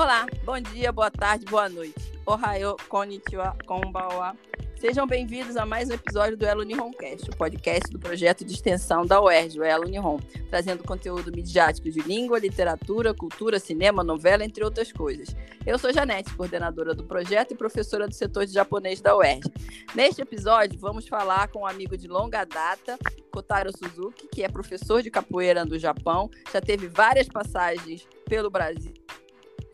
Olá, bom dia, boa tarde, boa noite. Ohayo, konnichiwa, konbawa. Sejam bem-vindos a mais um episódio do Elo Nihoncast, o podcast do projeto de extensão da UERJ, o Elo Nihon, trazendo conteúdo midiático de língua, literatura, cultura, cinema, novela, entre outras coisas. Eu sou Janete, coordenadora do projeto e professora do setor de japonês da UERJ. Neste episódio, vamos falar com um amigo de longa data, Kotaro Suzuki, que é professor de capoeira do Japão, já teve várias passagens pelo Brasil,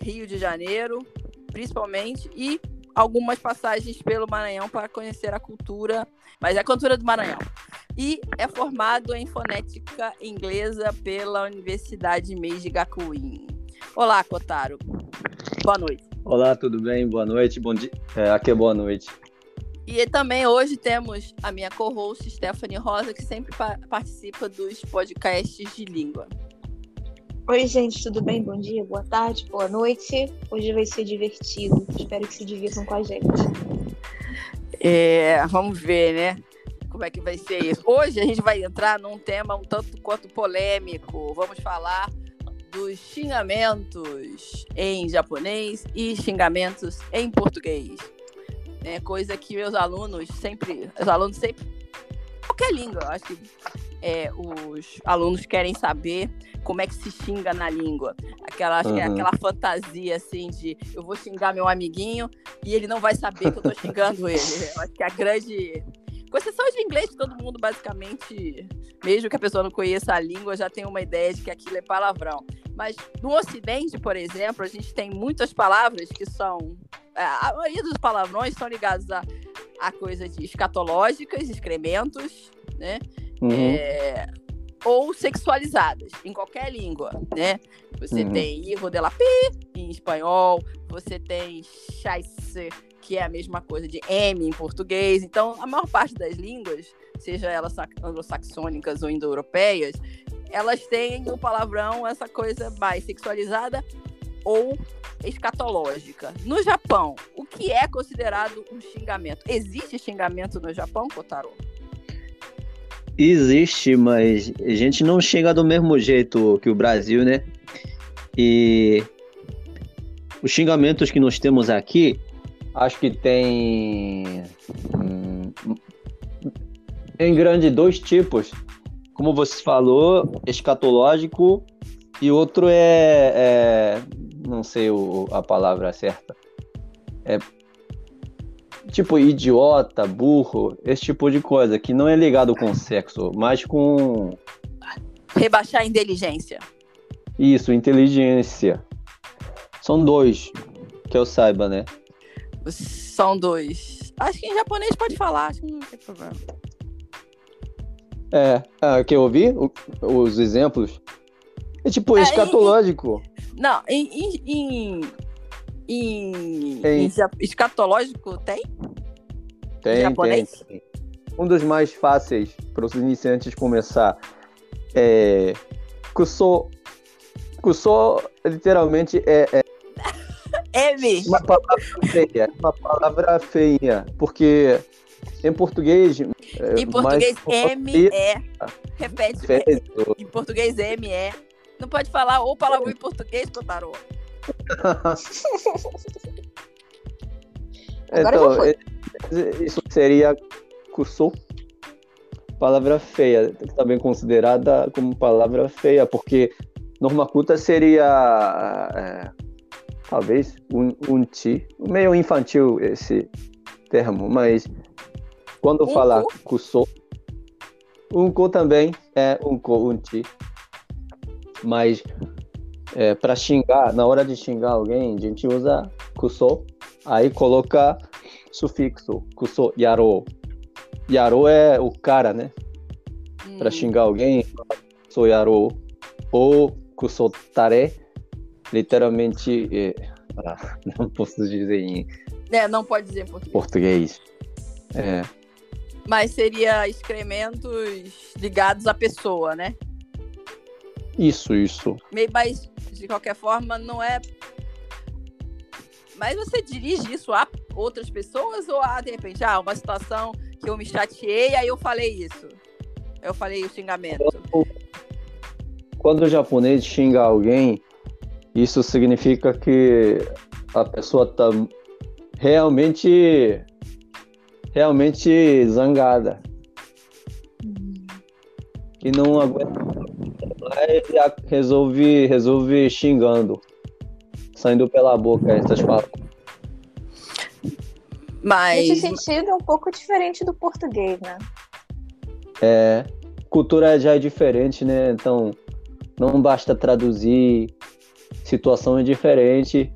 Rio de Janeiro, principalmente, e algumas passagens pelo Maranhão para conhecer a cultura, mas é a cultura do Maranhão. E é formado em fonética inglesa pela Universidade Meiji Gakuin. Olá, Kotaro. Boa noite. Olá, tudo bem? Boa noite. Bom dia. É, aqui é boa noite. E também hoje temos a minha co-host, Stephanie Rosa, que sempre pa participa dos podcasts de língua. Oi, gente, tudo bem? Bom dia, boa tarde, boa noite. Hoje vai ser divertido. Espero que se divirtam com a gente. É, vamos ver, né? Como é que vai ser isso. Hoje a gente vai entrar num tema um tanto quanto polêmico. Vamos falar dos xingamentos em japonês e xingamentos em português. É coisa que meus alunos sempre, os alunos sempre qualquer língua, acho que é, os alunos querem saber como é que se xinga na língua. Aquela, uhum. que aquela fantasia assim de eu vou xingar meu amiguinho e ele não vai saber que eu tô xingando ele. Eu acho que a grande. Com exceção de inglês, todo mundo basicamente, mesmo que a pessoa não conheça a língua, já tem uma ideia de que aquilo é palavrão. Mas no Ocidente, por exemplo, a gente tem muitas palavras que são. É, a maioria dos palavrões são ligados a, a coisas escatológicas, excrementos, né? Uhum. É, ou sexualizadas, em qualquer língua, né? Você uhum. tem hijo de la pi, em espanhol, você tem chaise, que é a mesma coisa de M em português. Então, a maior parte das línguas, seja elas anglo-saxônicas ou indo-europeias, elas têm no palavrão essa coisa mais sexualizada ou escatológica. No Japão, o que é considerado um xingamento? Existe xingamento no Japão, Kotaro? Existe, mas a gente não chega do mesmo jeito que o Brasil, né? E os xingamentos que nós temos aqui, acho que tem hum, em grande dois tipos. Como você falou, escatológico e outro é, é não sei o, a palavra certa. É tipo idiota, burro, esse tipo de coisa, que não é ligado com sexo, mas com. Rebaixar a inteligência. Isso, inteligência. São dois, que eu saiba, né? São dois. Acho que em japonês pode falar, acho que não tem problema. É, ah, que eu ouvi os exemplos. É tipo é, escatológico. Em, não, em, em, em em, em escatológico tem? Tem, japonês? tem. Um dos mais fáceis para os iniciantes começar é Kuso. Kuso literalmente é, é M. Uma palavra feia, uma palavra feia, porque em português. É, em português, M é. Repete. Feio. Em português, M é. Não pode falar ou palavra em português, Kotaro. então, isso seria cursou palavra feia, também considerada como palavra feia, porque norma culta seria é, talvez um, um ti, meio infantil esse termo, mas quando um falar cursou, um co também é um co, um ti, mas é, para xingar, na hora de xingar alguém, a gente usa kuso, aí coloca sufixo, kuso, yaro. Yaro é o cara, né? Hum. Para xingar alguém, kuso yaro. Ou kuso tare, literalmente, é, ah, não posso dizer em... É, não pode dizer em português. Português. É. Mas seria excrementos ligados à pessoa, né? Isso, isso. Mas de qualquer forma, não é. Mas você dirige isso a outras pessoas ou a, de repente, ah, uma situação que eu me chateei, aí eu falei isso? Eu falei o xingamento. Quando, quando o japonês xinga alguém, Isso significa que a pessoa está realmente realmente zangada e não aguenta e resolve resolve xingando saindo pela boca essas palavras Mas Nesse sentido, é um pouco diferente do português, né? É, cultura já é diferente, né? Então não basta traduzir, situação é diferente.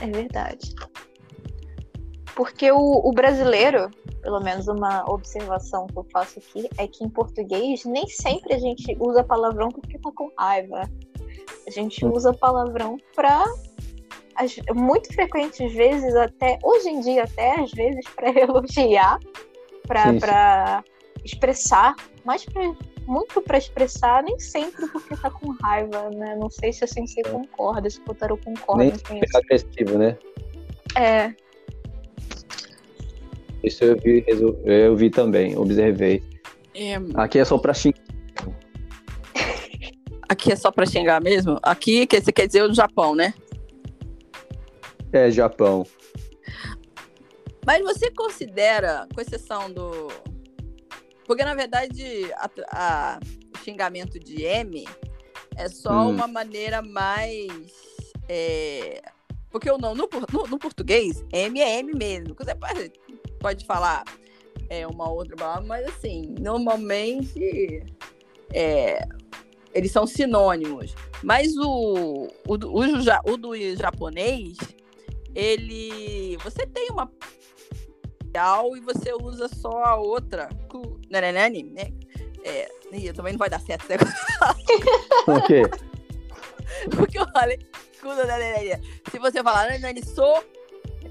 É verdade. Porque o, o brasileiro, pelo menos uma observação que eu faço aqui, é que em português nem sempre a gente usa palavrão porque tá com raiva. A gente usa palavrão pra. as- muito frequentes vezes, até hoje em dia, até às vezes, pra elogiar, pra expressar, mas pra, muito pra expressar, nem sempre porque tá com raiva, né? Não sei se assim você concorda, se o Kotaro concorda Nem com sempre isso. agressivo, né? É, Isso eu vi, eu vi também, observei. é, Aqui é só pra xingar. aqui é só pra xingar mesmo? Aqui quer, você quer dizer o Japão, né? É, Japão. Mas você considera, com exceção do. Porque, na verdade, a- a- o xingamento de M é só Hum. uma maneira mais. é, Porque eu não, no, no- no português, M é M mesmo. Você pode, pode falar é, uma outra palavra, mas assim, normalmente é, eles são sinônimos. Mas o, o, do- o, o do japonês, ele. Você tem uma e você usa só a outra. Nananani, né? É, ih, também não vai dar certo esse negócio, O quê? porque eu falei. Se você falar nanani sou,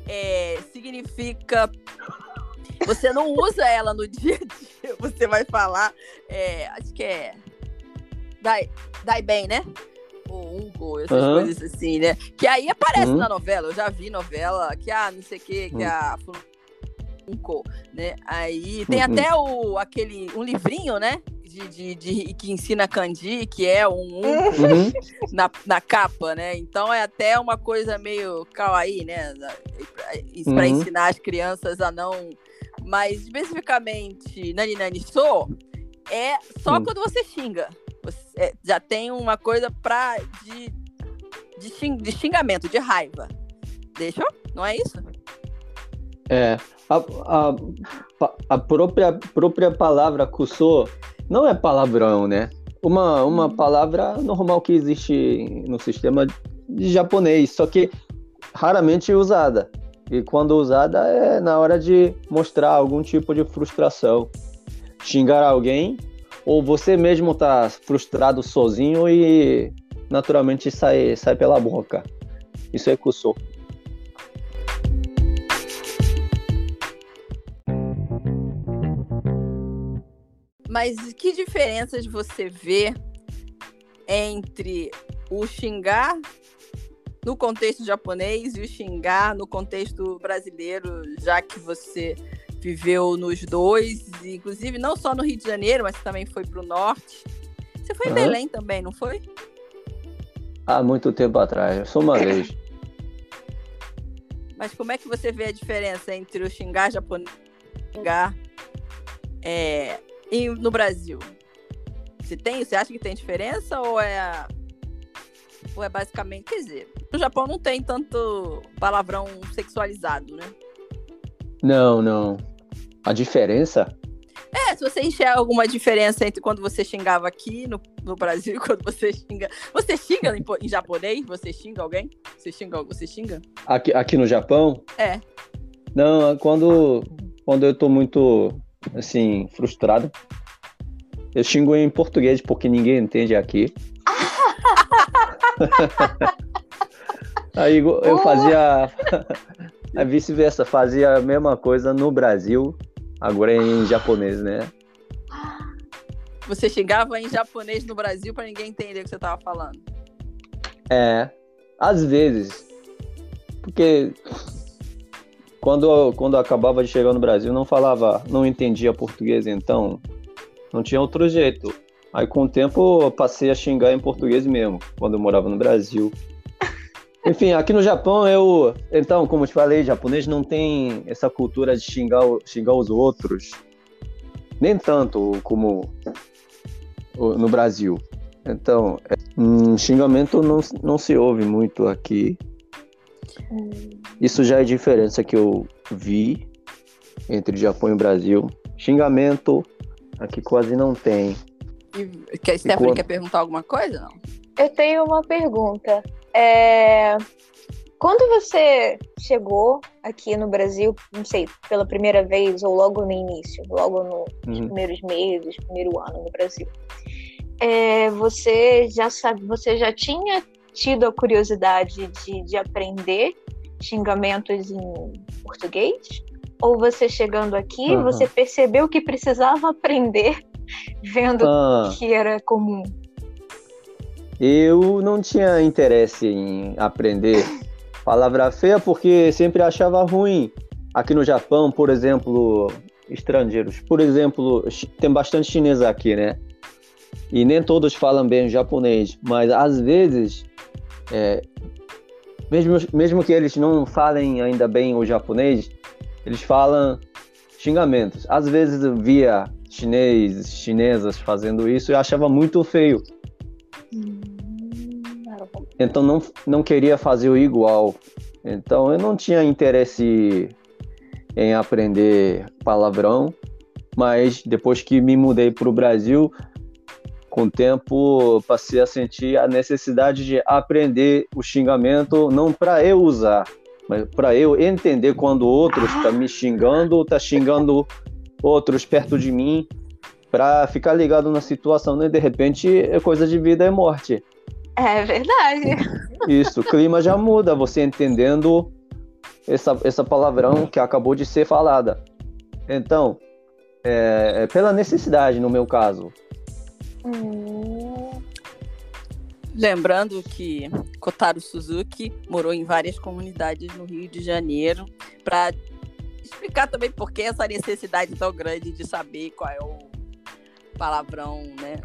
é, significa. Você não usa ela no dia a dia, você vai falar. é, acho que é. Dai, dai bem, né? Ou unco, essas Aham. coisas assim, né? Que aí aparece Uhum. na novela. Eu já vi novela que, ah, não sei o que, que Uhum. a. Unco, né? Aí tem Uhum. até o, aquele, um livrinho, né? De, de, de- que ensina kanji, que é um unco Uhum. na, na capa, né? Então é até uma coisa meio kawaii, né? Isso para Uhum. ensinar as crianças a não. Mas especificamente Nani Nani So é só Hum. quando você xinga. Você- é, já tem uma coisa pra, de, de, xing- de xingamento, de raiva. Deixa? Não é isso? É. A, a, a própria, própria palavra kusou não é palavrão, né? Uma, uma palavra normal que existe no sistema de japonês, só que raramente usada. E quando usada é na hora de mostrar algum tipo de frustração. Xingar alguém, ou você mesmo tá frustrado sozinho e naturalmente sai, sai pela boca. Isso é kusou. Mas que diferenças você vê entre o xingar no contexto japonês e o xingar no contexto brasileiro, já que você viveu nos dois, inclusive não só no Rio de Janeiro, mas também foi para o norte. Você foi em Aham. Belém também, não foi? Há muito tempo atrás, só uma vez. Mas como é que você vê a diferença entre o xingar japonês e o xingar é, em- no Brasil? Você tem? Você acha que tem diferença ou é ou é basicamente, quer dizer, no Japão não tem tanto palavrão sexualizado, né? Não, não. A diferença? É, se você enxerga alguma diferença entre quando você xingava aqui no, no Brasil e quando você xinga. Você xinga em, em japonês? Você xinga alguém? Você xinga? Você xinga? Aqui, aqui no Japão? É. Não, quando, quando eu tô muito, assim, frustrado, eu xingo em português porque ninguém entende aqui. Aí eu fazia, a vice-versa, fazia a mesma coisa no Brasil, agora em japonês, né? Você xingava em japonês no Brasil pra ninguém entender o que você tava falando. É, às vezes. Porque quando, quando acabava de chegar no Brasil, não falava, não entendia português, então não tinha outro jeito. Aí com o tempo eu passei a xingar em português mesmo, quando eu morava no Brasil. Enfim, aqui no Japão eu, então, como eu te falei, japonês não tem essa cultura de xingar, xingar os outros, nem tanto como no Brasil. Então, um xingamento não, não se ouve muito aqui. Isso já é diferença que eu vi entre Japão e Brasil. Xingamento aqui quase não tem. E, quer, Stephanie quando... quer perguntar alguma coisa? Não? Eu tenho uma pergunta. É... Quando você chegou aqui no Brasil, não sei, pela primeira vez ou logo no início, logo no, nos uhum. primeiros meses, primeiro ano no Brasil, é, você já sabe, você já tinha tido a curiosidade de, de aprender xingamentos em português? Ou você chegando aqui, uhum. você percebeu que precisava aprender vendo ah. que era comum? Eu não tinha interesse em aprender palavra feia porque sempre achava ruim. Aqui no Japão, por exemplo, estrangeiros. Por exemplo, tem bastante chinês aqui, né? E nem todos falam bem japonês, mas às vezes, é, mesmo, mesmo que eles não falem ainda bem o japonês, eles falam xingamentos. Às vezes eu via chinês, chinesas fazendo isso e achava muito feio. Então não, não queria fazer o igual. Então eu não tinha interesse em aprender palavrão, mas depois que me mudei para o Brasil, com o tempo passei a sentir a necessidade de aprender o xingamento não para eu usar, mas para eu entender quando outros está me xingando, está xingando outros perto de mim, para ficar ligado na situação, né? De repente é coisa de vida e morte. É verdade. Isso, o clima já muda, você entendendo essa, essa palavrão que acabou de ser falada. Então, é, é pela necessidade, no meu caso. Lembrando que Kotaro Suzuki morou em várias comunidades no Rio de Janeiro para explicar também por que essa necessidade tão grande de saber qual é o palavrão, né?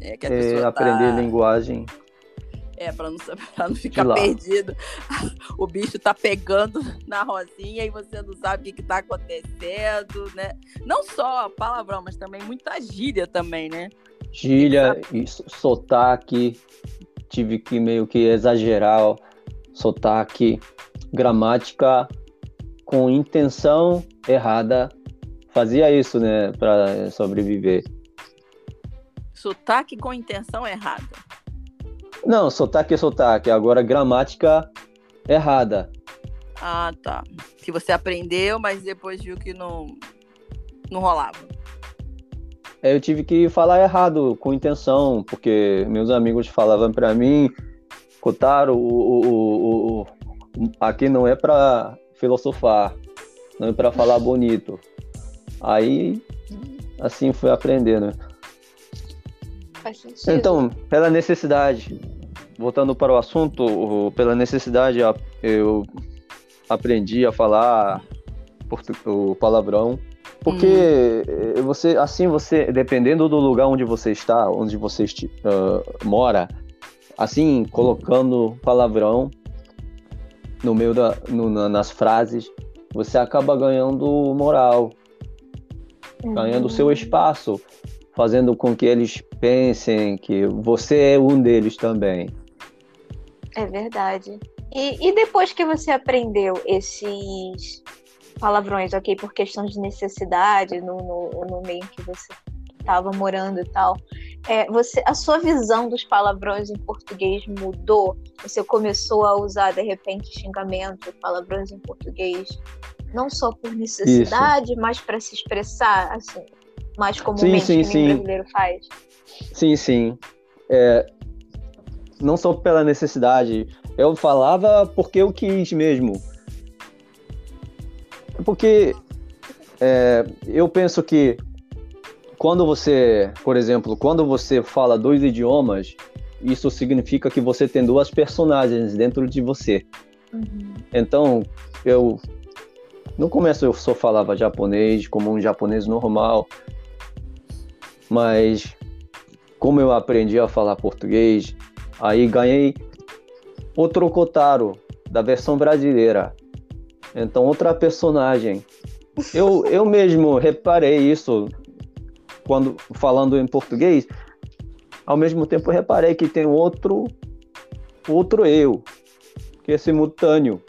É, que a é, aprender tá... linguagem. É, para não, pra não ficar perdido. O bicho tá pegando na rosinha e você não sabe o que, que tá acontecendo, né? Não só palavrão, mas também muita gíria também, né? Gíria e sotaque, tive que meio que exagerar o sotaque, gramática com intenção errada. Fazia isso, né, para sobreviver. Sotaque com intenção errada. Não, sotaque é sotaque. Agora, gramática errada. Ah, tá. Que você aprendeu, mas depois viu que não, não rolava. É, eu tive que falar errado, com intenção, porque meus amigos falavam para mim, Kotaro, o, o, o, aqui não é para filosofar, não é para falar bonito. Aí, assim fui aprendendo. Então, pela necessidade, voltando para o assunto, pela necessidade, eu aprendi a falar o palavrão porque hum. você, assim, você, dependendo do lugar onde você está, onde você uh, mora, assim, colocando palavrão no meio da, no, nas frases, você acaba ganhando moral, uhum. ganhando seu espaço, fazendo com que eles pensem que você é um deles também. É verdade. E, e depois que você aprendeu esses palavrões, ok, por questão de necessidade no, no, no meio que você estava morando e tal. É, você, a sua visão dos palavrões em português mudou? Você começou a usar de repente xingamento, palavrões em português, não só por necessidade, Isso. mas para se expressar, assim, mais comumente sim, sim, que o brasileiro faz? Sim, sim. É, não só pela necessidade, eu falava porque eu quis mesmo. Porque é, eu penso que quando você, por exemplo, quando você fala dois idiomas, isso significa que você tem duas personagens dentro de você. Uhum. Então, eu no começo eu só falava japonês como um japonês normal, mas como eu aprendi a falar português, aí ganhei outro Kotaro da versão brasileira. Então, outra personagem. Eu, eu mesmo reparei isso quando falando em português. Ao mesmo tempo, reparei que tem outro outro eu, que é simultâneo.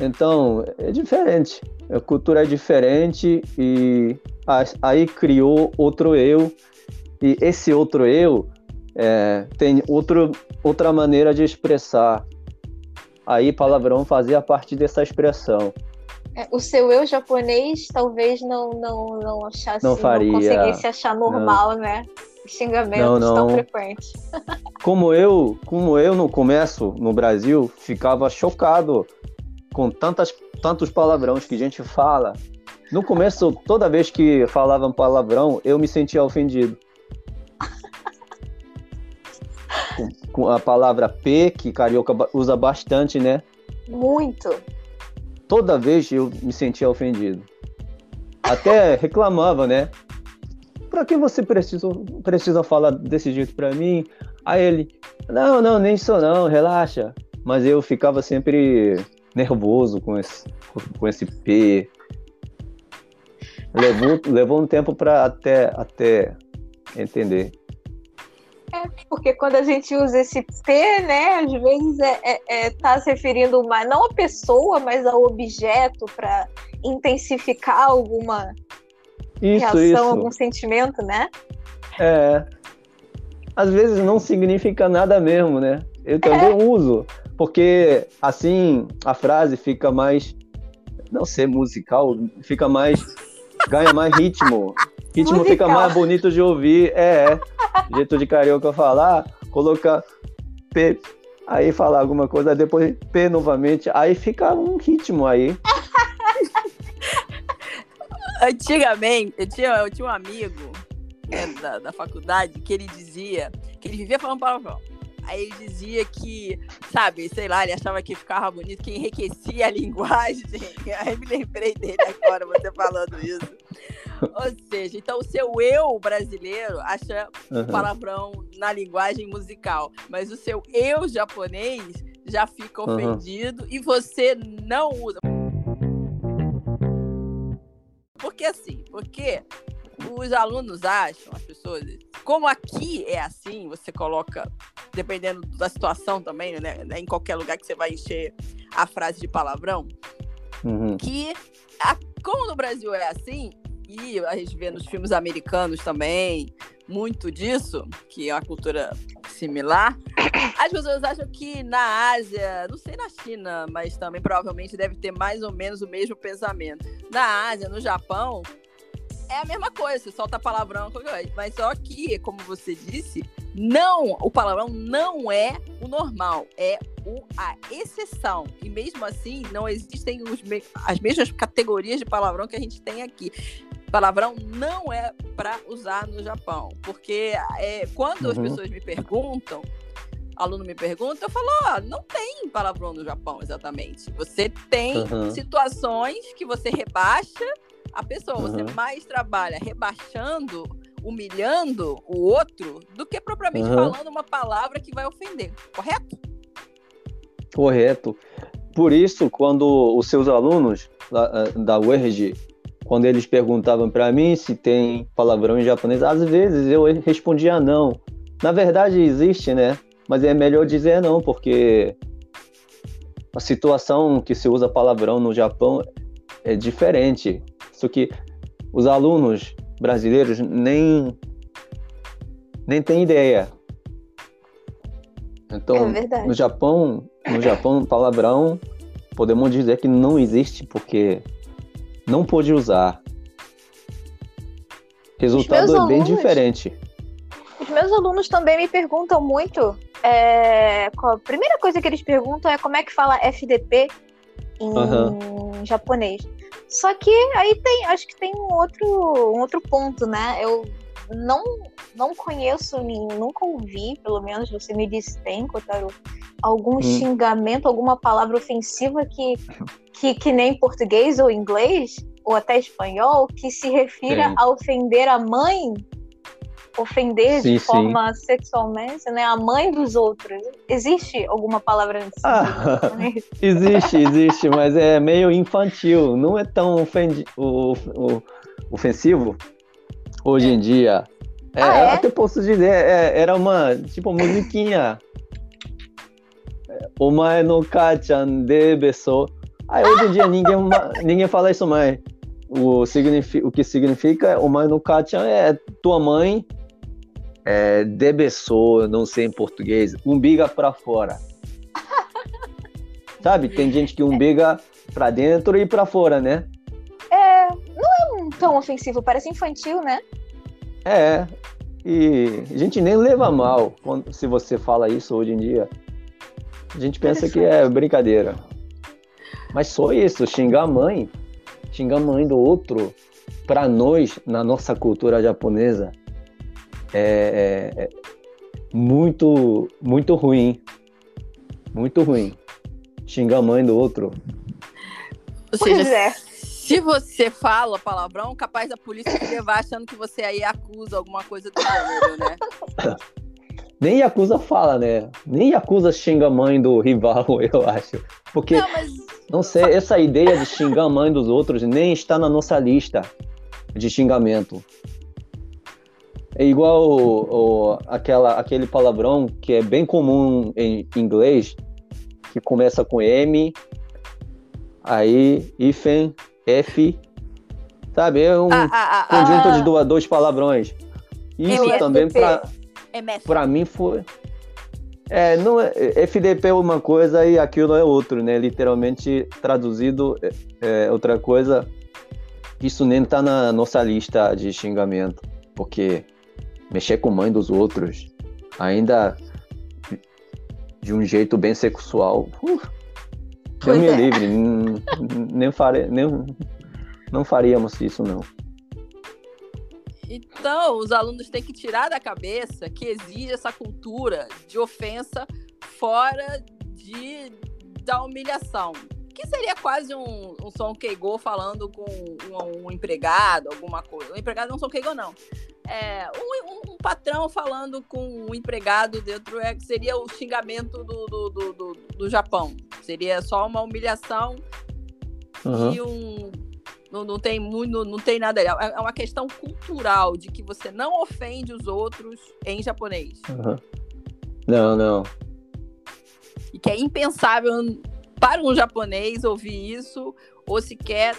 Então, é diferente. A cultura é diferente e aí criou outro eu. E esse outro eu é, tem outro, outra maneira de expressar. Aí palavrão fazia parte dessa expressão. É, o seu eu japonês talvez não não não achasse, não, faria, não conseguisse achar normal, não. né? Xingamentos não, não. tão frequentes. Como eu, como eu no começo no Brasil ficava chocado com tantas tantos palavrões que a gente fala. No começo, toda vez que falavam palavrão, eu me sentia ofendido. Com, a palavra P, que carioca usa bastante, né? Muito toda vez eu me sentia ofendido. Até reclamava, né? Pra que você precisa, precisa falar desse jeito pra mim? Aí ele, não, não, nem isso não, relaxa. Mas eu ficava sempre nervoso com esse, com esse P. Levou, levou um tempo para até, até entender. É, porque quando a gente usa esse P, né, às vezes é, é, é tá se referindo mais, não à pessoa, mas ao objeto para intensificar alguma isso, reação, isso. algum sentimento, né? É. Às vezes não significa nada mesmo, né? Eu também é. uso, porque assim a frase fica mais, não sei, musical, fica mais, ganha mais ritmo. Ritmo musical. fica mais bonito de ouvir, é. é jeito de carioca falar, colocar P, aí falar alguma coisa, depois P novamente, aí fica um ritmo aí. Antigamente, eu tinha, eu tinha um amigo né, da, da faculdade que ele dizia que ele vivia falando palavrão. Aí ele dizia que, sabe, sei lá, ele achava que ficava bonito, que enriquecia a linguagem. Aí me lembrei dele agora, você falando isso. Ou seja, então o seu eu brasileiro acha uhum. palavrão na linguagem musical, mas o seu eu japonês já fica ofendido uhum. e você não usa. Porque assim, porque os alunos acham, as pessoas, como aqui é assim, você coloca, dependendo da situação também, né, né em qualquer lugar que você vai encher a frase de palavrão, uhum. que a, como no Brasil é assim, e a gente vê nos filmes americanos também muito disso, que é uma cultura similar. As pessoas acham que na Ásia, não sei na China, mas também provavelmente deve ter mais ou menos o mesmo pensamento. Na Ásia, no Japão, é a mesma coisa, você solta palavrão, mas só que, como você disse, não, o palavrão não é o normal, é o, a exceção. E mesmo assim, não existem os, as mesmas categorias de palavrão que a gente tem aqui. Palavrão não é para usar no Japão, porque é, quando uhum. as pessoas me perguntam, aluno me pergunta, eu falo, ó, não tem palavrão no Japão exatamente. Você tem uhum. situações que você rebaixa a pessoa, uhum. você mais trabalha rebaixando, humilhando o outro, do que propriamente uhum. falando uma palavra que vai ofender, correto? Correto. Por isso, quando os seus alunos da, da UERJ, quando eles perguntavam para mim se tem palavrão em japonês, às vezes eu respondia não. Na verdade existe, né? Mas é melhor dizer não, porque a situação que se usa palavrão no Japão é diferente. Só que os alunos brasileiros nem nem têm ideia. Então, é no Japão, no Japão, palavrão podemos dizer que não existe porque não pode usar. Resultado é alunos, bem diferente. Os meus alunos também me perguntam muito. É, a primeira coisa que eles perguntam é como é que fala FDP em uhum. japonês. Só que aí tem, acho que tem um outro, um outro ponto, né? Eu não, não conheço, nunca ouvi, pelo menos você me disse tem, Kotaro, algum hum. xingamento, alguma palavra ofensiva que, que, que nem português ou inglês, ou até espanhol, que se refira Sim. a ofender a mãe ofender Sim, de sim. forma sexualmente, né? A mãe dos outros. Existe alguma palavra nesse Ah. Existe, existe, mas é meio infantil. Não é tão ofendi- o- o- ofensivo hoje em dia. É, Ah, é? Até posso dizer, é, era uma tipo musiquinha. É, Omae no kachan de beso. Aí hoje em dia ninguém, ninguém fala isso mais. O, o que significa Omae no kachan é tua mãe é, de beso, não sei em português, umbiga pra fora. Sabe? Tem gente que umbiga pra dentro e pra fora, né? É, não é tão ofensivo, parece infantil, né? É. E a gente nem leva mal quando, se você fala isso hoje em dia. A gente pensa que é brincadeira. Mas só isso, xingar a mãe, xingar a mãe do outro, pra nós, na nossa cultura japonesa, é, é- é muito, muito ruim. Muito ruim. Xingar a mãe do outro. Ou Pois seja, é. se você fala palavrão, capaz da polícia te levar achando que você aí acusa alguma coisa do gênero, né? Nem Yakuza fala, né? Nem Yakuza xinga a mãe do rival, eu acho. Porque Não, mas Não sei, essa ideia de xingar a mãe dos outros nem está na nossa lista de xingamento. É igual o- o- aquela, aquele palavrão que é bem comum em inglês, que começa com M, aí hífen, F, sabe? É um a, a, a, conjunto a, de duas- dois palavrões. Isso também para MF. Pra mim foi. É, não é, FDP é uma coisa e aquilo é outro, né? Literalmente traduzido é, é outra coisa. Isso nem tá na nossa lista de xingamento, porque mexer com mãe dos outros, ainda de um jeito bem sexual, uh, Deus me é. livre, nem, fare, nem não faríamos isso não. Então, os alunos têm que tirar da cabeça que exige essa cultura de ofensa fora de, da humilhação. Que seria quase um, um som Keigo falando com um, um empregado, alguma coisa. O empregado não é um som Keigo, não. É, um, um- patrão falando com um empregado dentro é, seria o xingamento do, do, do, do, do Japão. Seria só uma humilhação Aham. e um. Não, não tem muito, não tem nada. É é uma questão cultural de que você não ofende os outros em japonês. aham. Não, não. E que é impensável para um japonês ouvir isso, ou sequer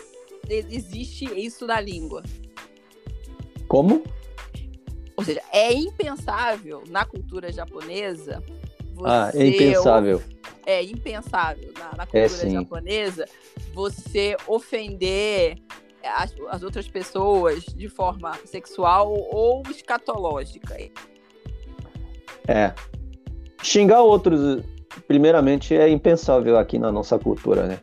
existe isso na língua. Como? Ou seja, é impensável na cultura japonesa você. Ah, é impensável. É impensável na, na É, cultura sim. japonesa você ofender as, as outras pessoas de forma sexual ou escatológica. É. Xingar outros, primeiramente, é impensável aqui na nossa cultura, né?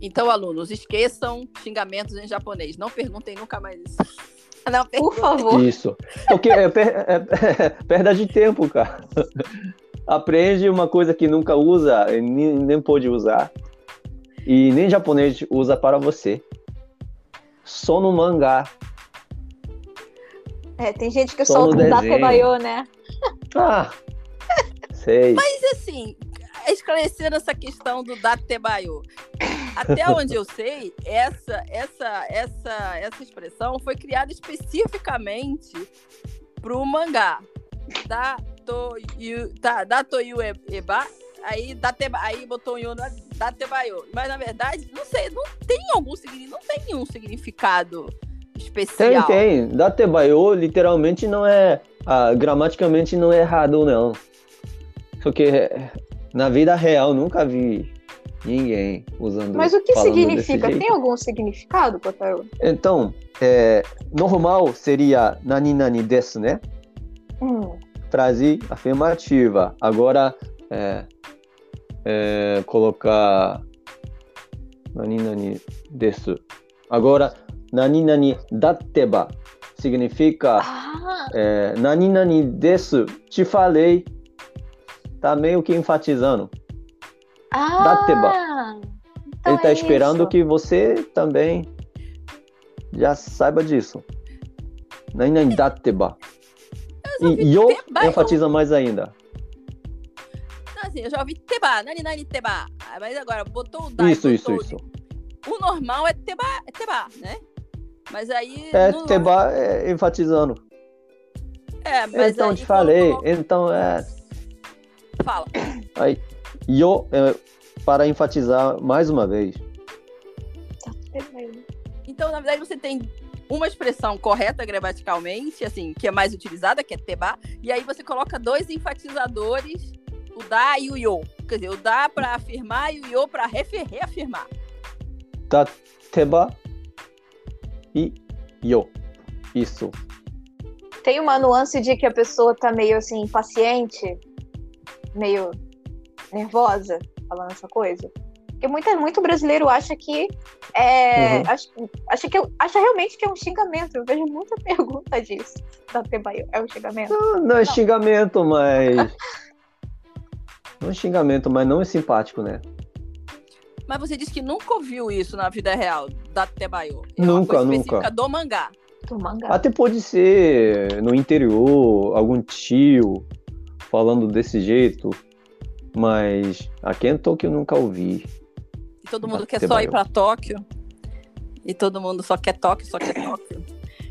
Então, alunos, esqueçam xingamentos em japonês. Não perguntem nunca mais isso. Não Por favor. Isso. Porque é, per- é- é perda de tempo, cara. Aprende uma coisa que nunca usa, e nem, nem pôde usar. E nem japonês usa para você. Só no mangá. É, tem gente que Só solta um desenho. datebayo, né? Ah, sei. Mas assim, esclarecendo essa questão do datebayo. Até onde eu sei, essa, essa, essa, essa expressão foi criada especificamente para o mangá. Datoyu, tá, datoyu eba, aí, dateba, aí botou yu na datebayo. Mas na verdade, não sei, não tem algum significado, não tem nenhum significado Tem, especial. tem. Datebayo literalmente não é. ah, gramaticamente não é errado, não. Porque na vida real nunca vi ninguém usando Mas o que significa? Tem algum significado, Kotaro? Então, é, normal seria nani nani desu, né? Hum. Frase afirmativa. Agora, é, é, colocar nani nani desu. Agora, nani nani datteba significa Ah, é, nani nani desu, te falei. Tá meio que enfatizando. Ah, Dateba. então Ele tá é esperando isso. que você também já saiba disso. Já ouvi E yo enfatiza mais ainda. Não, assim, eu já ouvi teba, nani nani teba. Mas agora, botou o da. Isso, isso, isso. O normal é teba, é teba, né? Mas aí. É, no- teba é enfatizando. É, mas então aí te falei, então é. Fala. Aí, yo é para enfatizar mais uma vez. Então, na verdade, você tem uma expressão correta gramaticalmente, assim, que é mais utilizada, que é teba, e aí você coloca dois enfatizadores, o da e o yo. Quer dizer, o da para afirmar e o yo para reafirmar. Teba e yo. Isso. Tem uma nuance de que a pessoa tá meio assim, impaciente, meio nervosa, falando essa coisa. Porque muita, muito brasileiro acha que é. Uhum. Acha, acha, que, é- acha realmente que é um xingamento. Eu vejo muita pergunta disso. Da Tebaio. É um xingamento? Não, não é xingamento, mas. Não é xingamento, mas não é simpático, né? Mas você disse que nunca ouviu isso na vida real, da Tebayo. É Nunca, nunca. do mangá. Do mangá. Até pode ser no interior, algum tio falando desse jeito, mas aqui em Tóquio eu nunca ouvi. E todo mundo quer só ir para Tóquio. E todo mundo só quer Tóquio, só quer Tóquio.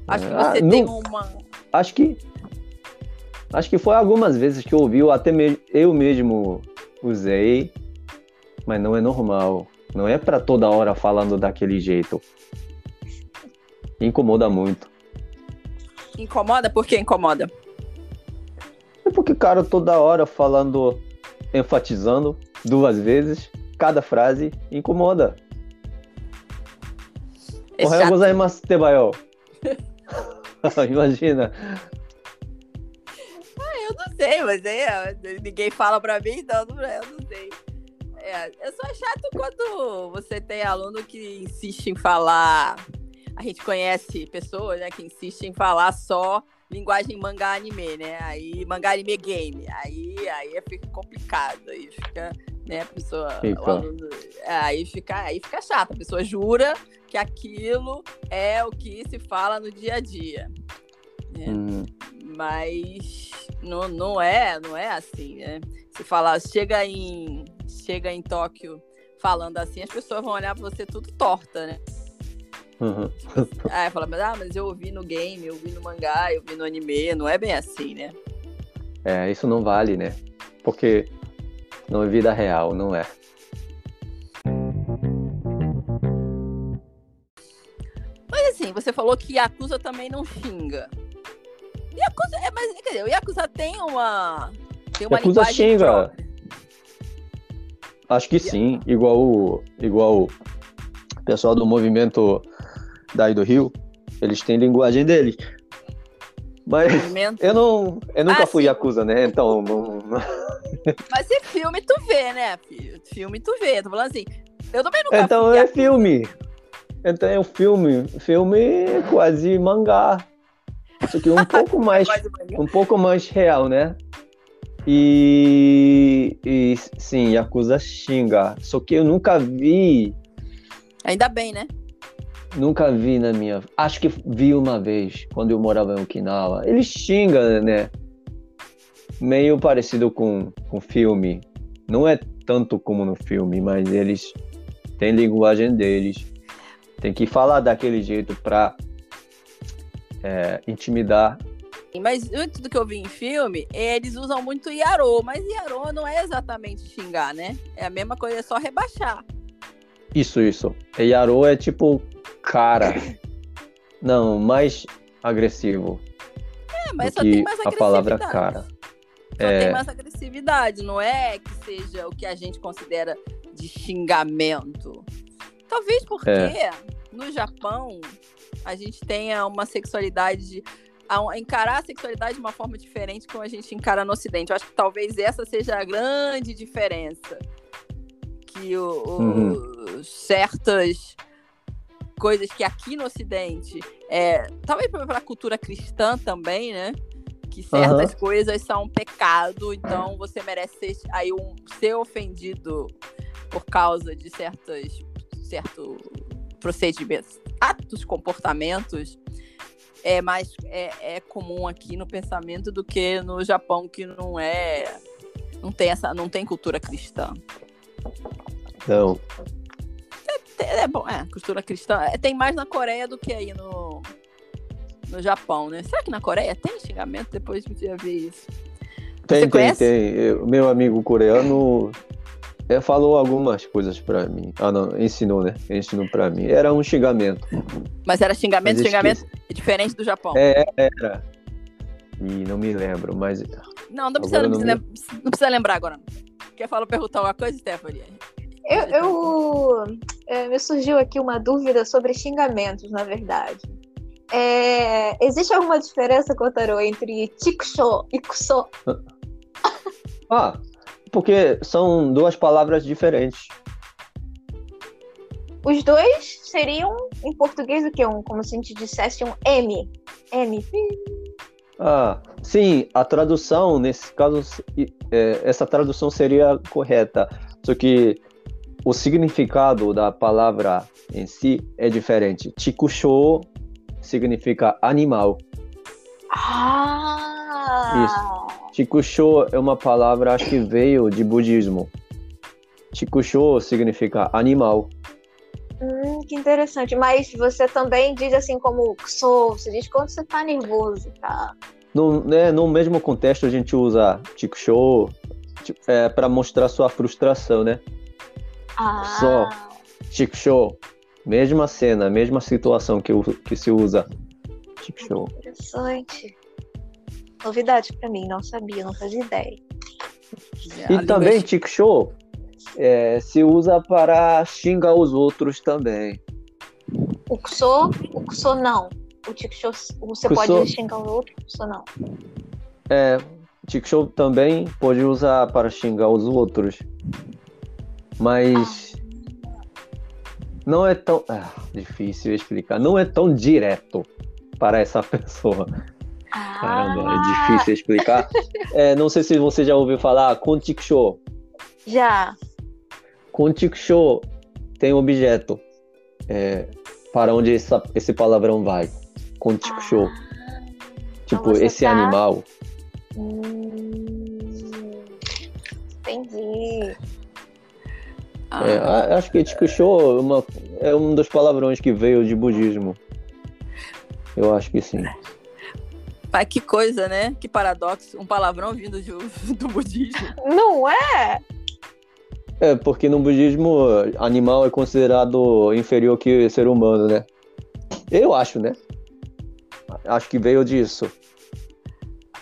Acho que Ah, você não- tem uma. Acho que acho que foi algumas vezes que eu ouvi, ou até me- eu mesmo usei, mas não é normal. Não é pra toda hora falando daquele jeito. Incomoda muito. Incomoda? Por que incomoda? É porque, cara, toda hora falando, enfatizando duas vezes, cada frase incomoda. É Ohayou gozaimasu, Tebayo. Imagina. Eu não sei, mas é, ninguém fala pra mim, então eu não sei. É, é só chato quando você tem aluno que insiste em falar. A gente conhece pessoas né, que insistem em falar só linguagem mangá anime, né? Aí mangá anime game. Aí, aí fica complicado. Aí fica, né, a pessoa. aluno- é, aí, fica, aí fica chato. A pessoa jura que aquilo é o que se fala no dia a dia. né? Hum, mas não, não é, não é assim, né? Se falar, chega em, chega em Tóquio falando assim, as pessoas vão olhar pra você tudo torta, né? Uhum. Aí fala, mas, ah, mas eu ouvi no game, eu ouvi no mangá, eu ouvi no anime, não é bem assim, né? É, isso não vale, né? Porque não é vida real, não é. Mas assim, você falou que Yakuza também não xinga. Yakuza, é, mas quer dizer, o Yakuza tem uma. Tem uma Yakuza xinga. própria. Acho que sim, igual o, igual o pessoal do movimento daí do Rio, eles têm linguagem deles. Mas eu não, eu nunca Ah, fui sim. Yakuza, né? Então, não, Mas se filme tu vê, né, filho? Filme tu vê. Tô falando assim. Eu também nunca então fui é Yakuza. filme. Então é um filme, filme quase mangá. Só que um pouco mais um pouco mais real, né? E, e sim, Yakuza xinga. Só que eu nunca vi, Ainda bem, né? Nunca vi na minha. Acho que vi uma vez, quando eu morava em Okinawa. Ele xinga, né? Meio parecido com com filme. Não é tanto como no filme, mas eles têm linguagem deles. Tem que falar daquele jeito pra é, intimidar. Mas antes do que eu vi em filme, eles usam muito Yarô, mas Yarô não é exatamente xingar, né? É a mesma coisa, é só rebaixar. Isso, isso. E Yaro é tipo cara. Não, mais agressivo É, mas só tem mais a palavra agressividade. cara. Só É. tem mais agressividade, não é que seja o que a gente considera de xingamento. Talvez porque É. no Japão a gente tenha uma sexualidade. a encarar a sexualidade de uma forma diferente como a gente encara no Ocidente. Eu acho que talvez essa seja a grande diferença. Que o, o- Uhum. certas coisas que aqui no Ocidente, é, talvez pela cultura cristã também, né? Que certas coisas são um pecado, então você merece ser, aí um, ser ofendido por causa de certas certo procedimentos, atos, comportamentos é mais é, é comum aqui no pensamento do que no Japão que não é não tem essa não tem cultura cristã. Não. É, é bom, é, cultura cristã. É, tem mais na Coreia do que aí no, no Japão, né? Será que na Coreia tem xingamento? Depois podia ver isso. Tem, Você tem, conhece? tem. O meu amigo coreano é, falou algumas coisas pra mim. Ah, não, ensinou, né? Ensinou pra mim. Era um xingamento. Mas era xingamento, Mas xingamento diferente do Japão. É, era. E não me lembro, mas. Não, não precisa, não, não lem- não precisa lembrar agora. Quer falar, perguntar alguma coisa, Stephanie? Eu, eu é, me surgiu aqui uma dúvida sobre xingamentos, na verdade. É, existe alguma diferença, Kotaro, entre tikusho e kuso? Ah, porque são duas palavras diferentes. Os dois seriam, em português, o quê? Um, como se a gente dissesse um M. M. Ah, sim, a tradução, nesse caso, é, essa tradução seria correta. Só que o significado da palavra em si é diferente. Chikusho significa animal. Ah! Chikusho é uma palavra acho que veio de budismo. Chikusho significa animal. Hum, que interessante. Mas você também diz assim como kuso, você diz quando você tá nervoso, tá? No, né, no mesmo contexto a gente usa chikusho é, para mostrar sua frustração, né? Ah, Só. Chikusho, mesma cena, mesma situação que, que se usa. Chikusho. interessante. Novidade pra mim, não sabia, não fazia ideia. E também é- chikusho é, se usa para xingar os outros também. O kuso, o kuso não. O tikusho, você Kuso- pode xingar o outro, o kuso não. É, chikusho também pode usar para xingar os outros. Mas não é tão. Ah, difícil explicar. Não é tão direto para essa pessoa. Caramba, Ah, é difícil explicar. É, não sei se você já ouviu falar com chikusho. Já. Com chikusho tem objeto é, para onde essa- esse palavrão vai. Com chikusho. tipo, você esse tá- animal. Hum, entendi. Ah, É, acho que chikusho é, uma- é um dos palavrões que veio de budismo. Eu acho que sim. Mas que coisa, né? Que paradoxo. Um palavrão vindo de- do budismo. Não é? É, porque no budismo, animal é considerado inferior que ser humano, né? Eu acho, né? Acho que veio disso.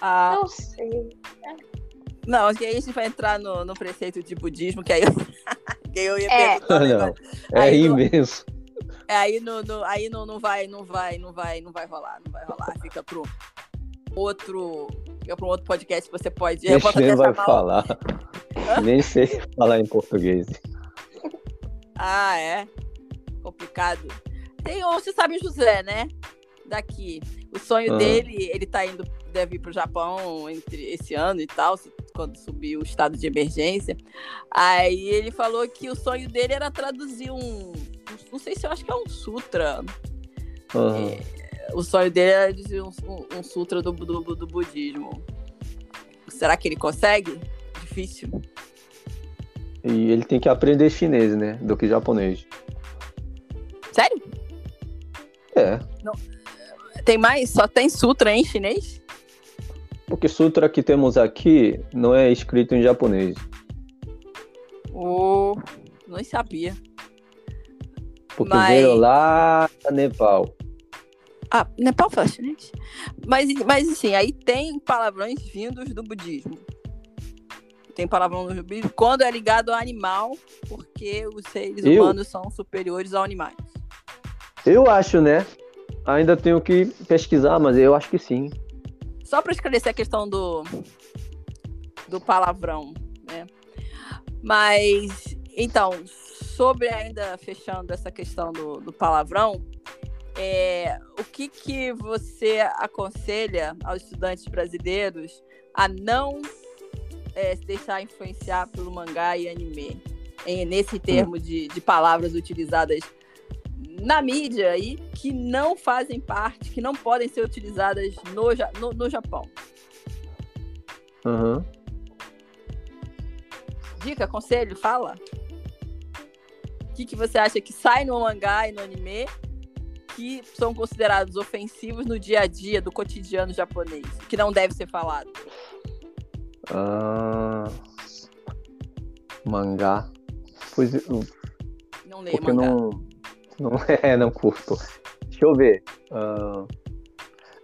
Ah, Não sei. não, que aí a gente vai entrar no, no preceito de budismo, que aí, que aí eu ia É. perguntar. Não, é Aí no- imenso. É, aí no, no- aí não, não vai, não vai, não vai, não vai rolar, não vai rolar. Fica pro outro, fica pro outro podcast que você pode. Eu posso nem vai falar. Nem sei falar em português. Ah, é? Complicado. Tem, o- você sabe o José, né? Daqui. O sonho Ah. dele, ele tá indo, deve ir pro Japão entre esse ano e tal, se- quando subir o estado de emergência. Aí ele falou que o sonho dele era traduzir um. Não sei se eu acho que é um sutra. Aham. O sonho dele era traduzir um, um- um sutra do, do, do budismo. Será que ele consegue? Difícil. E ele tem que aprender chinês, né? Do que japonês. Sério? É. Tem mais? Só tem sutra em chinês? Porque sutra que temos aqui não é escrito em japonês. Oh, não sabia. Porque Mas- veio lá da Nepal. Ah, Nepal fala chinês? Mas, mas assim, aí tem palavrões vindos do budismo. Tem palavrão do budismo quando é ligado ao animal, porque os seres Eu? humanos são superiores aos animais. Eu acho, né? Ainda tenho que pesquisar, mas eu acho que sim. Só para esclarecer a questão do, do palavrão, né? Mas, então, sobre ainda fechando essa questão do, do palavrão, é, o que, que você aconselha aos estudantes brasileiros a não é, se deixar influenciar pelo mangá e anime? Em- nesse termo de, de palavras utilizadas na mídia aí que não fazem parte, que não podem ser utilizadas no, no, no Japão. Uhum. Dica, conselho, fala. O que, que você acha que sai no mangá e no anime que são considerados ofensivos no dia a dia do cotidiano japonês, que não deve ser falado? Ah, mangá. Pois, não leio porque mangá. não, não é, não curto. Deixa eu ver. Ah,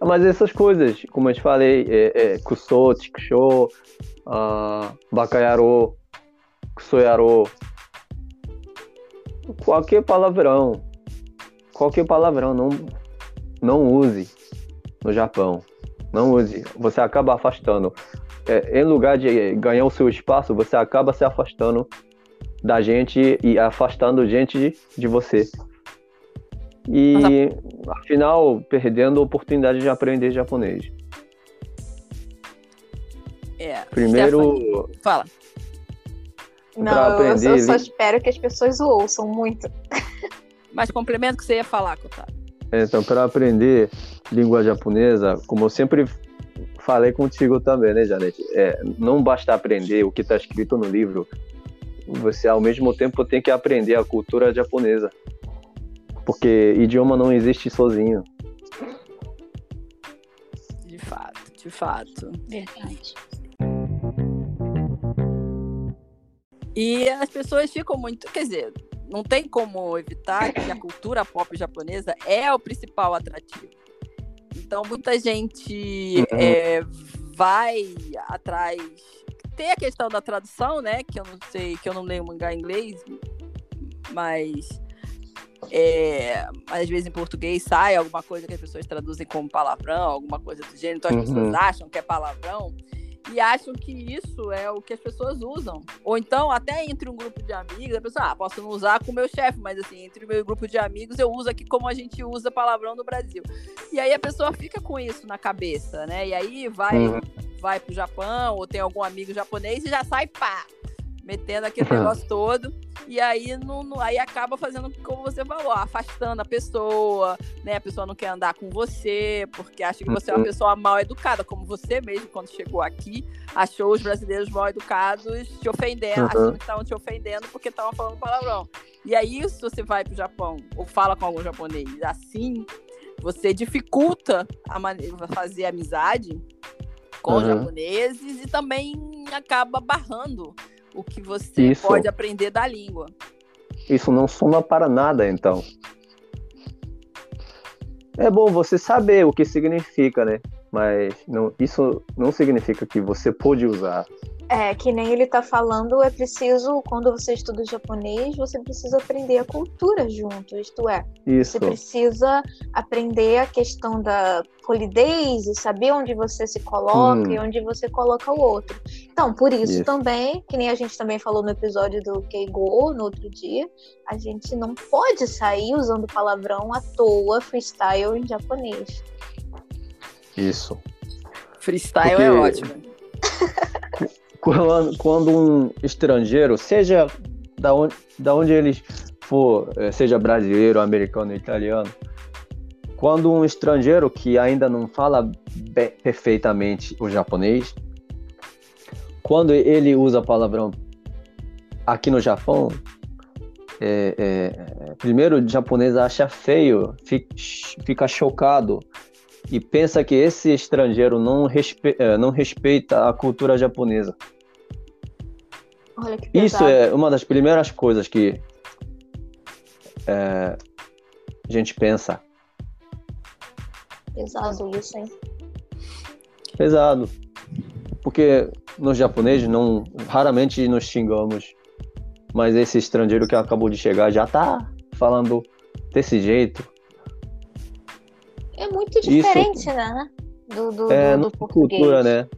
mas essas coisas, como eu te falei, é, é, kusou, chikusho, uh, bakayaro, kusoyaro, qualquer palavrão, qualquer palavrão, não, não use no Japão. Não use. Você acaba afastando. É, em lugar de ganhar o seu espaço, você acaba se afastando da gente e afastando gente de, de você. E, a... afinal, perdendo a oportunidade de aprender japonês. É, Primeiro. Stephanie, fala. Não, aprender, eu só espero que as pessoas o ouçam muito. Mas complemento que você ia falar, Kotaro. Então, para aprender língua japonesa, como eu sempre falei contigo também, né, Janete? É, não basta aprender o que está escrito no livro, você ao mesmo tempo tem que aprender a cultura japonesa. Porque idioma não existe sozinho. De fato, de fato. Verdade. E as pessoas ficam muito. Quer dizer, não tem como evitar que a cultura pop japonesa é o principal atrativo. Então, muita gente uhum. é, vai atrás. Tem a questão da tradução, né? Que eu não sei, que eu não leio mangá em inglês, mas é, às vezes em português sai alguma coisa que as pessoas traduzem como palavrão, alguma coisa do gênero, então as uhum. pessoas acham que é palavrão e acham que isso é o que as pessoas usam. Ou então, até entre um grupo de amigos, a pessoa, ah, posso não usar com o meu chefe, mas assim, entre o meu grupo de amigos, eu uso aqui como a gente usa palavrão no Brasil. E aí a pessoa fica com isso na cabeça, né? E aí vai, uhum. vai pro Japão, ou tem algum amigo japonês e já sai pá metendo aquele negócio todo. E aí, não, não, aí acaba fazendo como você falou, afastando a pessoa, né? A pessoa não quer andar com você, porque acha que você é uma uhum. pessoa mal educada, como você mesmo, quando chegou aqui, achou os brasileiros mal educados te ofendendo, uhum. achando que estavam te ofendendo porque estavam falando palavrão. E aí, se você vai pro Japão ou fala com algum japonês assim, você dificulta a maneira fazer amizade com uhum. japoneses e também acaba barrando o que você Isso. pode aprender da língua. Isso não soma para nada, então. É bom você saber o que significa, né? Mas não, isso não significa que você pode usar. É, que nem ele tá falando, é preciso, quando você estuda japonês, você precisa aprender a cultura junto, isto é, Isso. você precisa aprender a questão da polidez e saber onde você se coloca hum. e onde você coloca o outro. Então, por isso, isso, também, que nem a gente também falou no episódio do Keigo, no outro dia, a gente não pode sair usando palavrão à toa, freestyle em japonês. Isso. Freestyle é Porque... é ótimo. quando, quando um estrangeiro, seja da onde, da onde ele for, eh, seja brasileiro, americano, italiano, quando um estrangeiro que ainda não fala perfeitamente o japonês, quando ele usa palavrão aqui no Japão, é, é, primeiro o japonês acha feio, fica, fica chocado e pensa que esse estrangeiro não, respe é, não respeita a cultura japonesa. Isso é uma das primeiras coisas que é, a gente pensa. Pesado isso, hein? Pesado. Porque no japonês não raramente nos xingamos. Mas esse estrangeiro que acabou de chegar já tá falando desse jeito. É muito diferente, Isso. né? Do, do, é, do, do português. cultura, né?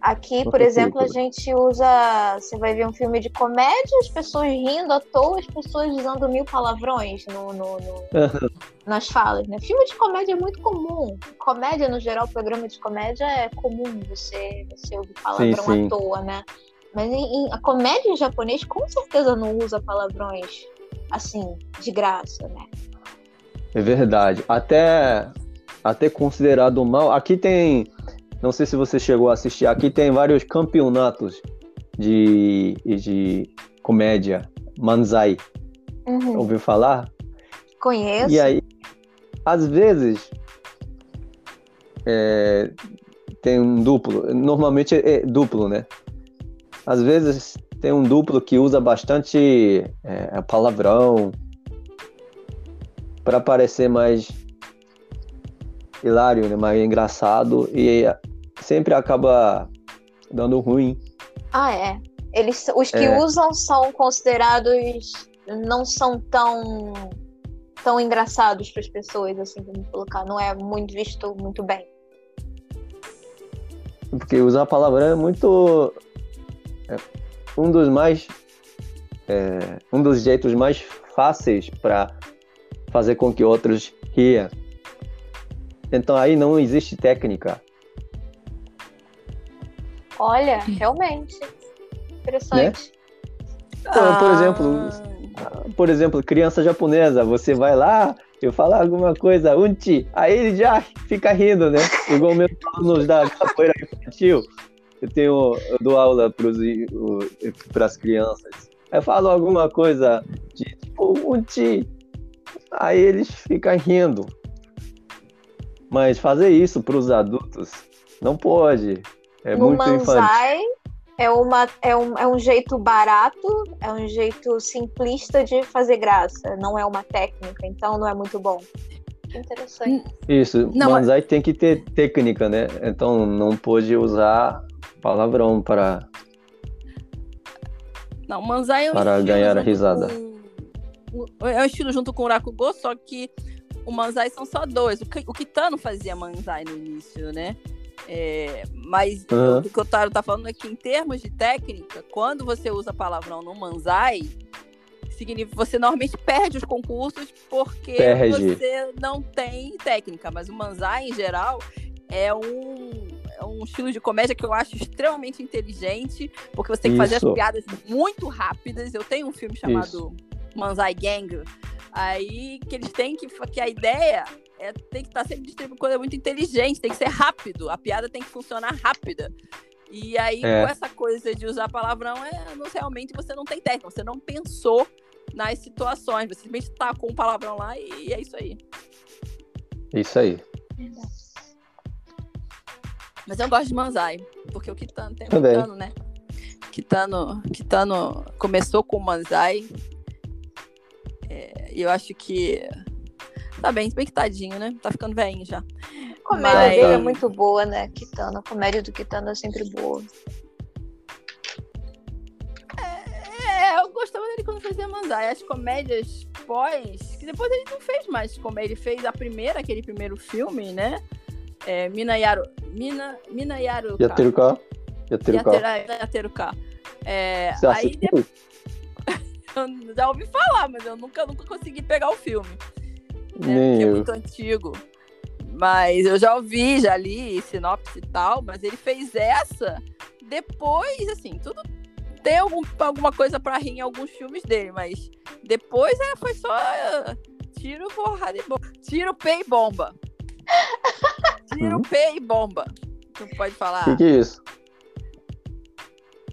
Aqui, por exemplo, a gente usa. Você vai ver um filme de comédia, as pessoas rindo à toa, as pessoas usando mil palavrões no, no, no nas falas, né? Filme de comédia é muito comum. Comédia, no geral, programa de comédia é comum você, você ouvir palavrão sim, sim. à toa, né? Mas em, em, a comédia em japonês com certeza não usa palavrões assim, de graça, né? É verdade. Até, até considerado mal. Aqui tem. Não sei se você chegou a assistir. Aqui tem vários campeonatos de, de comédia. Manzai. Uhum. Ouviu falar? Conheço. E aí, às vezes, é, tem um duplo. Normalmente é, é duplo, né? Às vezes tem um duplo que usa bastante é, palavrão para parecer mais hilário, né? mais engraçado e sempre acaba dando ruim. Ah, é. Eles, os que É. usam são considerados. não são tão. tão engraçados para as pessoas, assim, vamos colocar. Não é muito visto muito bem. Porque usar palavrão é muito. é um dos mais. é, um dos jeitos mais fáceis para fazer com que outros riam. Então aí não existe técnica. Olha, realmente. Interessante. Então, por exemplo, Por exemplo, criança japonesa, você vai lá, eu falo alguma coisa, unti, aí ele já fica rindo, né? Igual meus alunos da capoeira infantil. Eu tenho, eu dou aula para as crianças. Eu falo alguma coisa de tipo, unti, aí eles ficam rindo. Mas fazer isso para os adultos não pode. É no muito infantil. Manzai é, uma, é, um, é um jeito barato, é um jeito simplista de fazer graça. Não é uma técnica, então não é muito bom. Que interessante. Isso, Não, Manzai tem que ter técnica, né? Então não pode usar palavrão para. Não, Manzai é um Para ganhar risada. com- É um estilo junto com o Rakugo, só que o Manzai são só dois. O, Ki- o Kitano fazia Manzai no início, né? É, mas Aham. o que o Taro tá falando é que em termos de técnica, quando você usa palavrão no Manzai, significa você normalmente perde os concursos porque Perde. você não tem técnica. Mas o Manzai, em geral, é um, é um estilo de comédia que eu acho extremamente inteligente, porque você tem que fazer as Isso. piadas muito rápidas. Eu tenho um filme chamado Manzai Gang, aí que eles têm que. que a ideia é tem que estar sempre distribuindo coisa muito inteligente, tem que ser rápido, a piada tem que funcionar rápida. E aí, É. com essa coisa de usar palavrão, é, não- realmente você não tem técnica, você não pensou nas situações, você simplesmente tá com o palavrão lá e é isso aí. Isso aí. Mas eu gosto de Manzai, porque o Kitano tem o Também. Kitano, né? Kitano, Kitano começou com o Manzai. É, E eu acho que. Tá bem, se bem que tadinho, né? Tá ficando velhinho já. A comédia Mas- dele é muito boa, né? Kitano. A comédia do Kitano é sempre boa. É, eu gostava dele quando fazia Manzai. As comédias pós. Que depois ele não fez mais comédia. Ele fez a primeira, aquele primeiro filme, né? É, Mina Yaru. Mina, Mina Yaru. Yateruka. Yateruka. Yateruka. É, Você aí? Eu já ouvi falar, mas eu nunca, nunca consegui pegar o filme. né? Porque é muito antigo. Mas eu já ouvi, já li sinopse e tal, mas ele fez essa depois, assim, tudo tem algum, alguma coisa pra rir em alguns filmes dele, mas depois é, foi só eh, tiro, porrada e bomba. Tiro, pé e bomba. Tiro, Uhum. pé e bomba. Tu pode falar. O que, que é isso?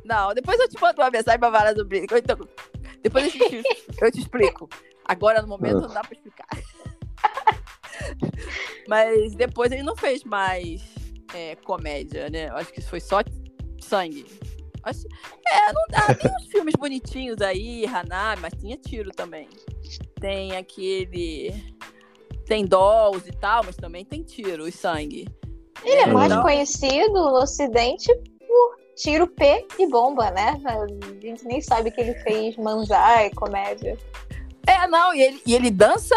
Não, depois eu te mando uma mensagem pra falar sobre isso. Então, depois eu te, eu te explico. Agora, no momento, não dá pra explicar. Mas depois ele não fez mais é, comédia, né? Eu acho que foi só sangue. Acho- É, não dá. Tem uns filmes bonitinhos aí, Hanami, mas tinha tiro também. Tem aquele. Tem dolls e tal, mas também tem tiro e sangue. Ele é mais Então- conhecido no Ocidente por tiro, P e bomba, né? A gente nem sabe que ele fez manzai, comédia. É, não, e ele, e ele dança.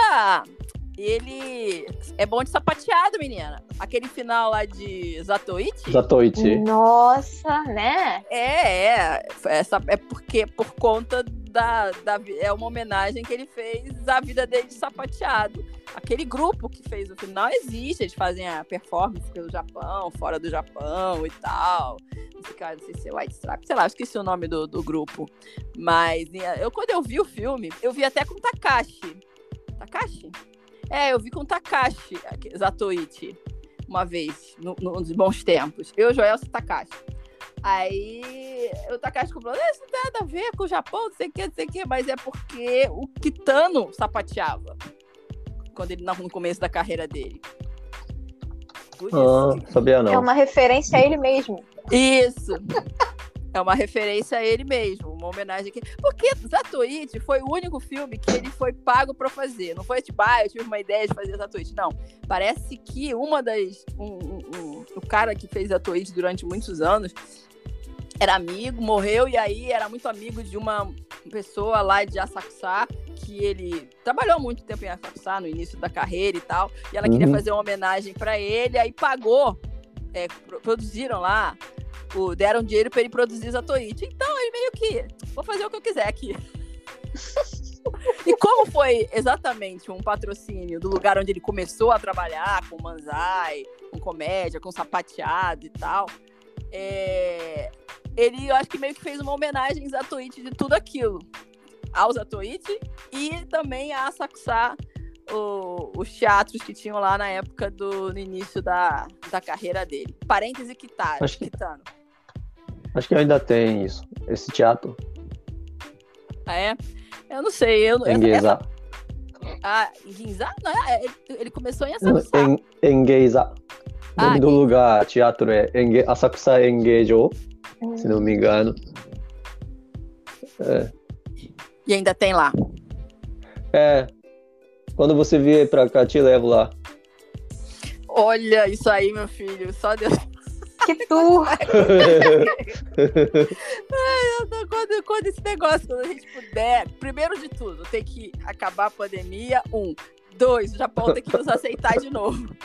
Ele é bom de sapateado, menina. Aquele final lá de Zatoichi. Zatoichi. Nossa, né? É, é. Essa, é porque por conta da, da. É uma homenagem que ele fez à vida dele de sapateado. Aquele grupo que fez o final existe, eles fazem a performance pelo Japão, fora do Japão e tal. Não cara, não sei se é White Stripes, sei lá, esqueci o nome do, do grupo. Mas eu, quando eu vi o filme, eu vi até com Takashi. Takashi? É, eu vi com Takashi, Zatoichi, uma vez, no, no, nos bons tempos. Eu, Joel e Takashi. Aí o Takashi falou: Isso não tem nada a ver com o Japão, não sei o que, não sei o que, mas é porque o Kitano sapateava quando ele no começo da carreira dele. ah, sabia não. É uma referência a ele mesmo. Isso. É uma referência a ele mesmo, uma homenagem aqui. Porque Zatoichi foi o único filme que ele foi pago para fazer. Não foi tipo, ah, eu tive uma ideia de fazer Zatoichi. Não. Parece que uma das. Um, um, um, o cara que fez Zatoichi durante muitos anos era amigo, morreu, e aí era muito amigo de uma pessoa lá de Asakusa, que ele trabalhou muito tempo em Asakusa, no início da carreira e tal, e ela uhum. queria fazer uma homenagem para ele, aí pagou, é, produziram lá, o, deram dinheiro para ele produzir Zatoichi. Então ele meio que, vou fazer o que eu quiser aqui. e como foi exatamente um patrocínio do lugar onde ele começou a trabalhar com manzai, com comédia, com sapateado e tal, é, ele, eu acho que meio que fez uma homenagem a Zatoichi de tudo aquilo. Ao Zatoichi e também a Sakusa, o, os teatros que tinham lá na época do no início da, da carreira dele. Parêntese Kitaro, acho que, Kitano. Acho que ainda tem isso, esse teatro. Ah, é? Eu não sei. Eu, em Ginza. Ah, em Ginza? Não, é, ele começou em Asakusa. Em, em Ginza. O nome ah, do lugar, teatro é Enge, Asakusa Engejo se não me engano. É. E ainda tem lá. É. Quando você vier pra cá, te levo lá. Olha isso aí, meu filho. Só Deus. Que tu! quando, quando esse negócio, quando a gente puder, primeiro de tudo, tem que acabar a pandemia. Um. Dois, o Japão tem que nos aceitar de novo.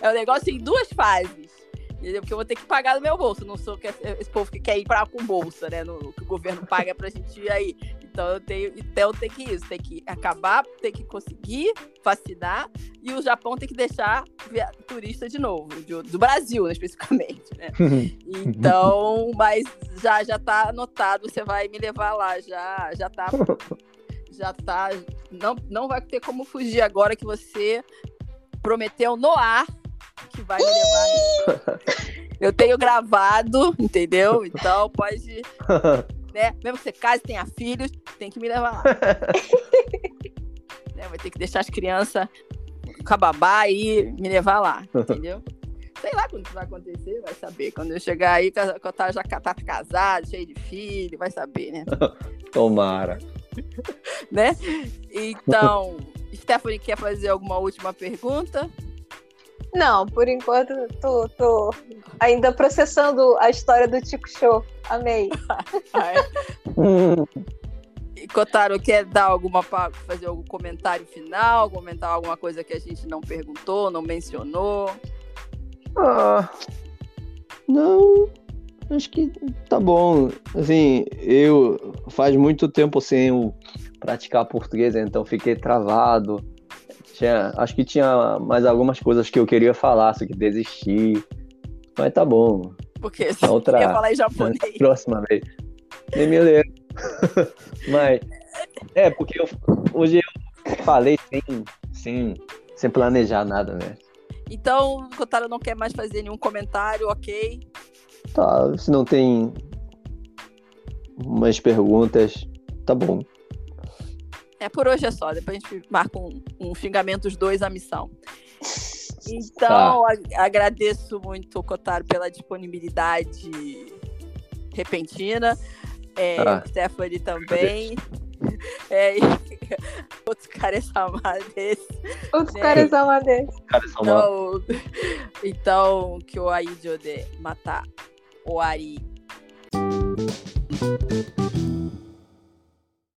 É um negócio em duas fases. Entendeu? Porque eu vou ter que pagar do meu bolso. Não sou esse povo que quer ir pra com bolsa, né? No, que o governo paga pra gente ir aí. Então eu tenho, então tem que isso, tem que acabar, tem que conseguir vacinar e o Japão tem que deixar turista de novo, de, do Brasil, né, especificamente, né? Então, mas já já tá anotado, você vai me levar lá, já já tá já tá, não não vai ter como fugir agora que você prometeu no ar que vai me levar. Eu tenho gravado, entendeu? Então pode. Né? Mesmo que você case e tenha filhos, tem que me levar lá. né? Vai ter que deixar as crianças com a babá e me levar lá, entendeu? Sei lá quando isso vai acontecer, vai saber. Quando eu chegar aí, quando eu já tá casado, cheio de filho, vai saber, né? Tomara. né? Então, Stephanie quer fazer alguma última pergunta? Não, por enquanto tô, tô ainda processando a história do Tico Show. Amei. E Kotaro, quer dar alguma fazer algum comentário final, comentar alguma coisa que a gente não perguntou, não mencionou? Ah, não, acho que tá bom. Assim, eu faz muito tempo sem praticar português, então fiquei travado tinha, acho que tinha mais algumas coisas que eu queria falar, só que desisti. Mas tá bom. Porque você outra, ia falar em japonês. Próxima vez. Nem me lembro. Mas, é, porque eu, hoje eu falei sem, sem, sem planejar nada, né? Então, o Kotaro não quer mais fazer nenhum comentário, ok? Tá, se não tem umas perguntas, tá bom. É, por hoje é só. Depois a gente marca um, um Xingamentos 2 a missão. Então, tá. agradeço muito, Cotaro, pela disponibilidade repentina. É, ah, Stephanie também. É, outros caras amados. Outros né? caras amados. Então, então, que o Aidio de matar o Ari.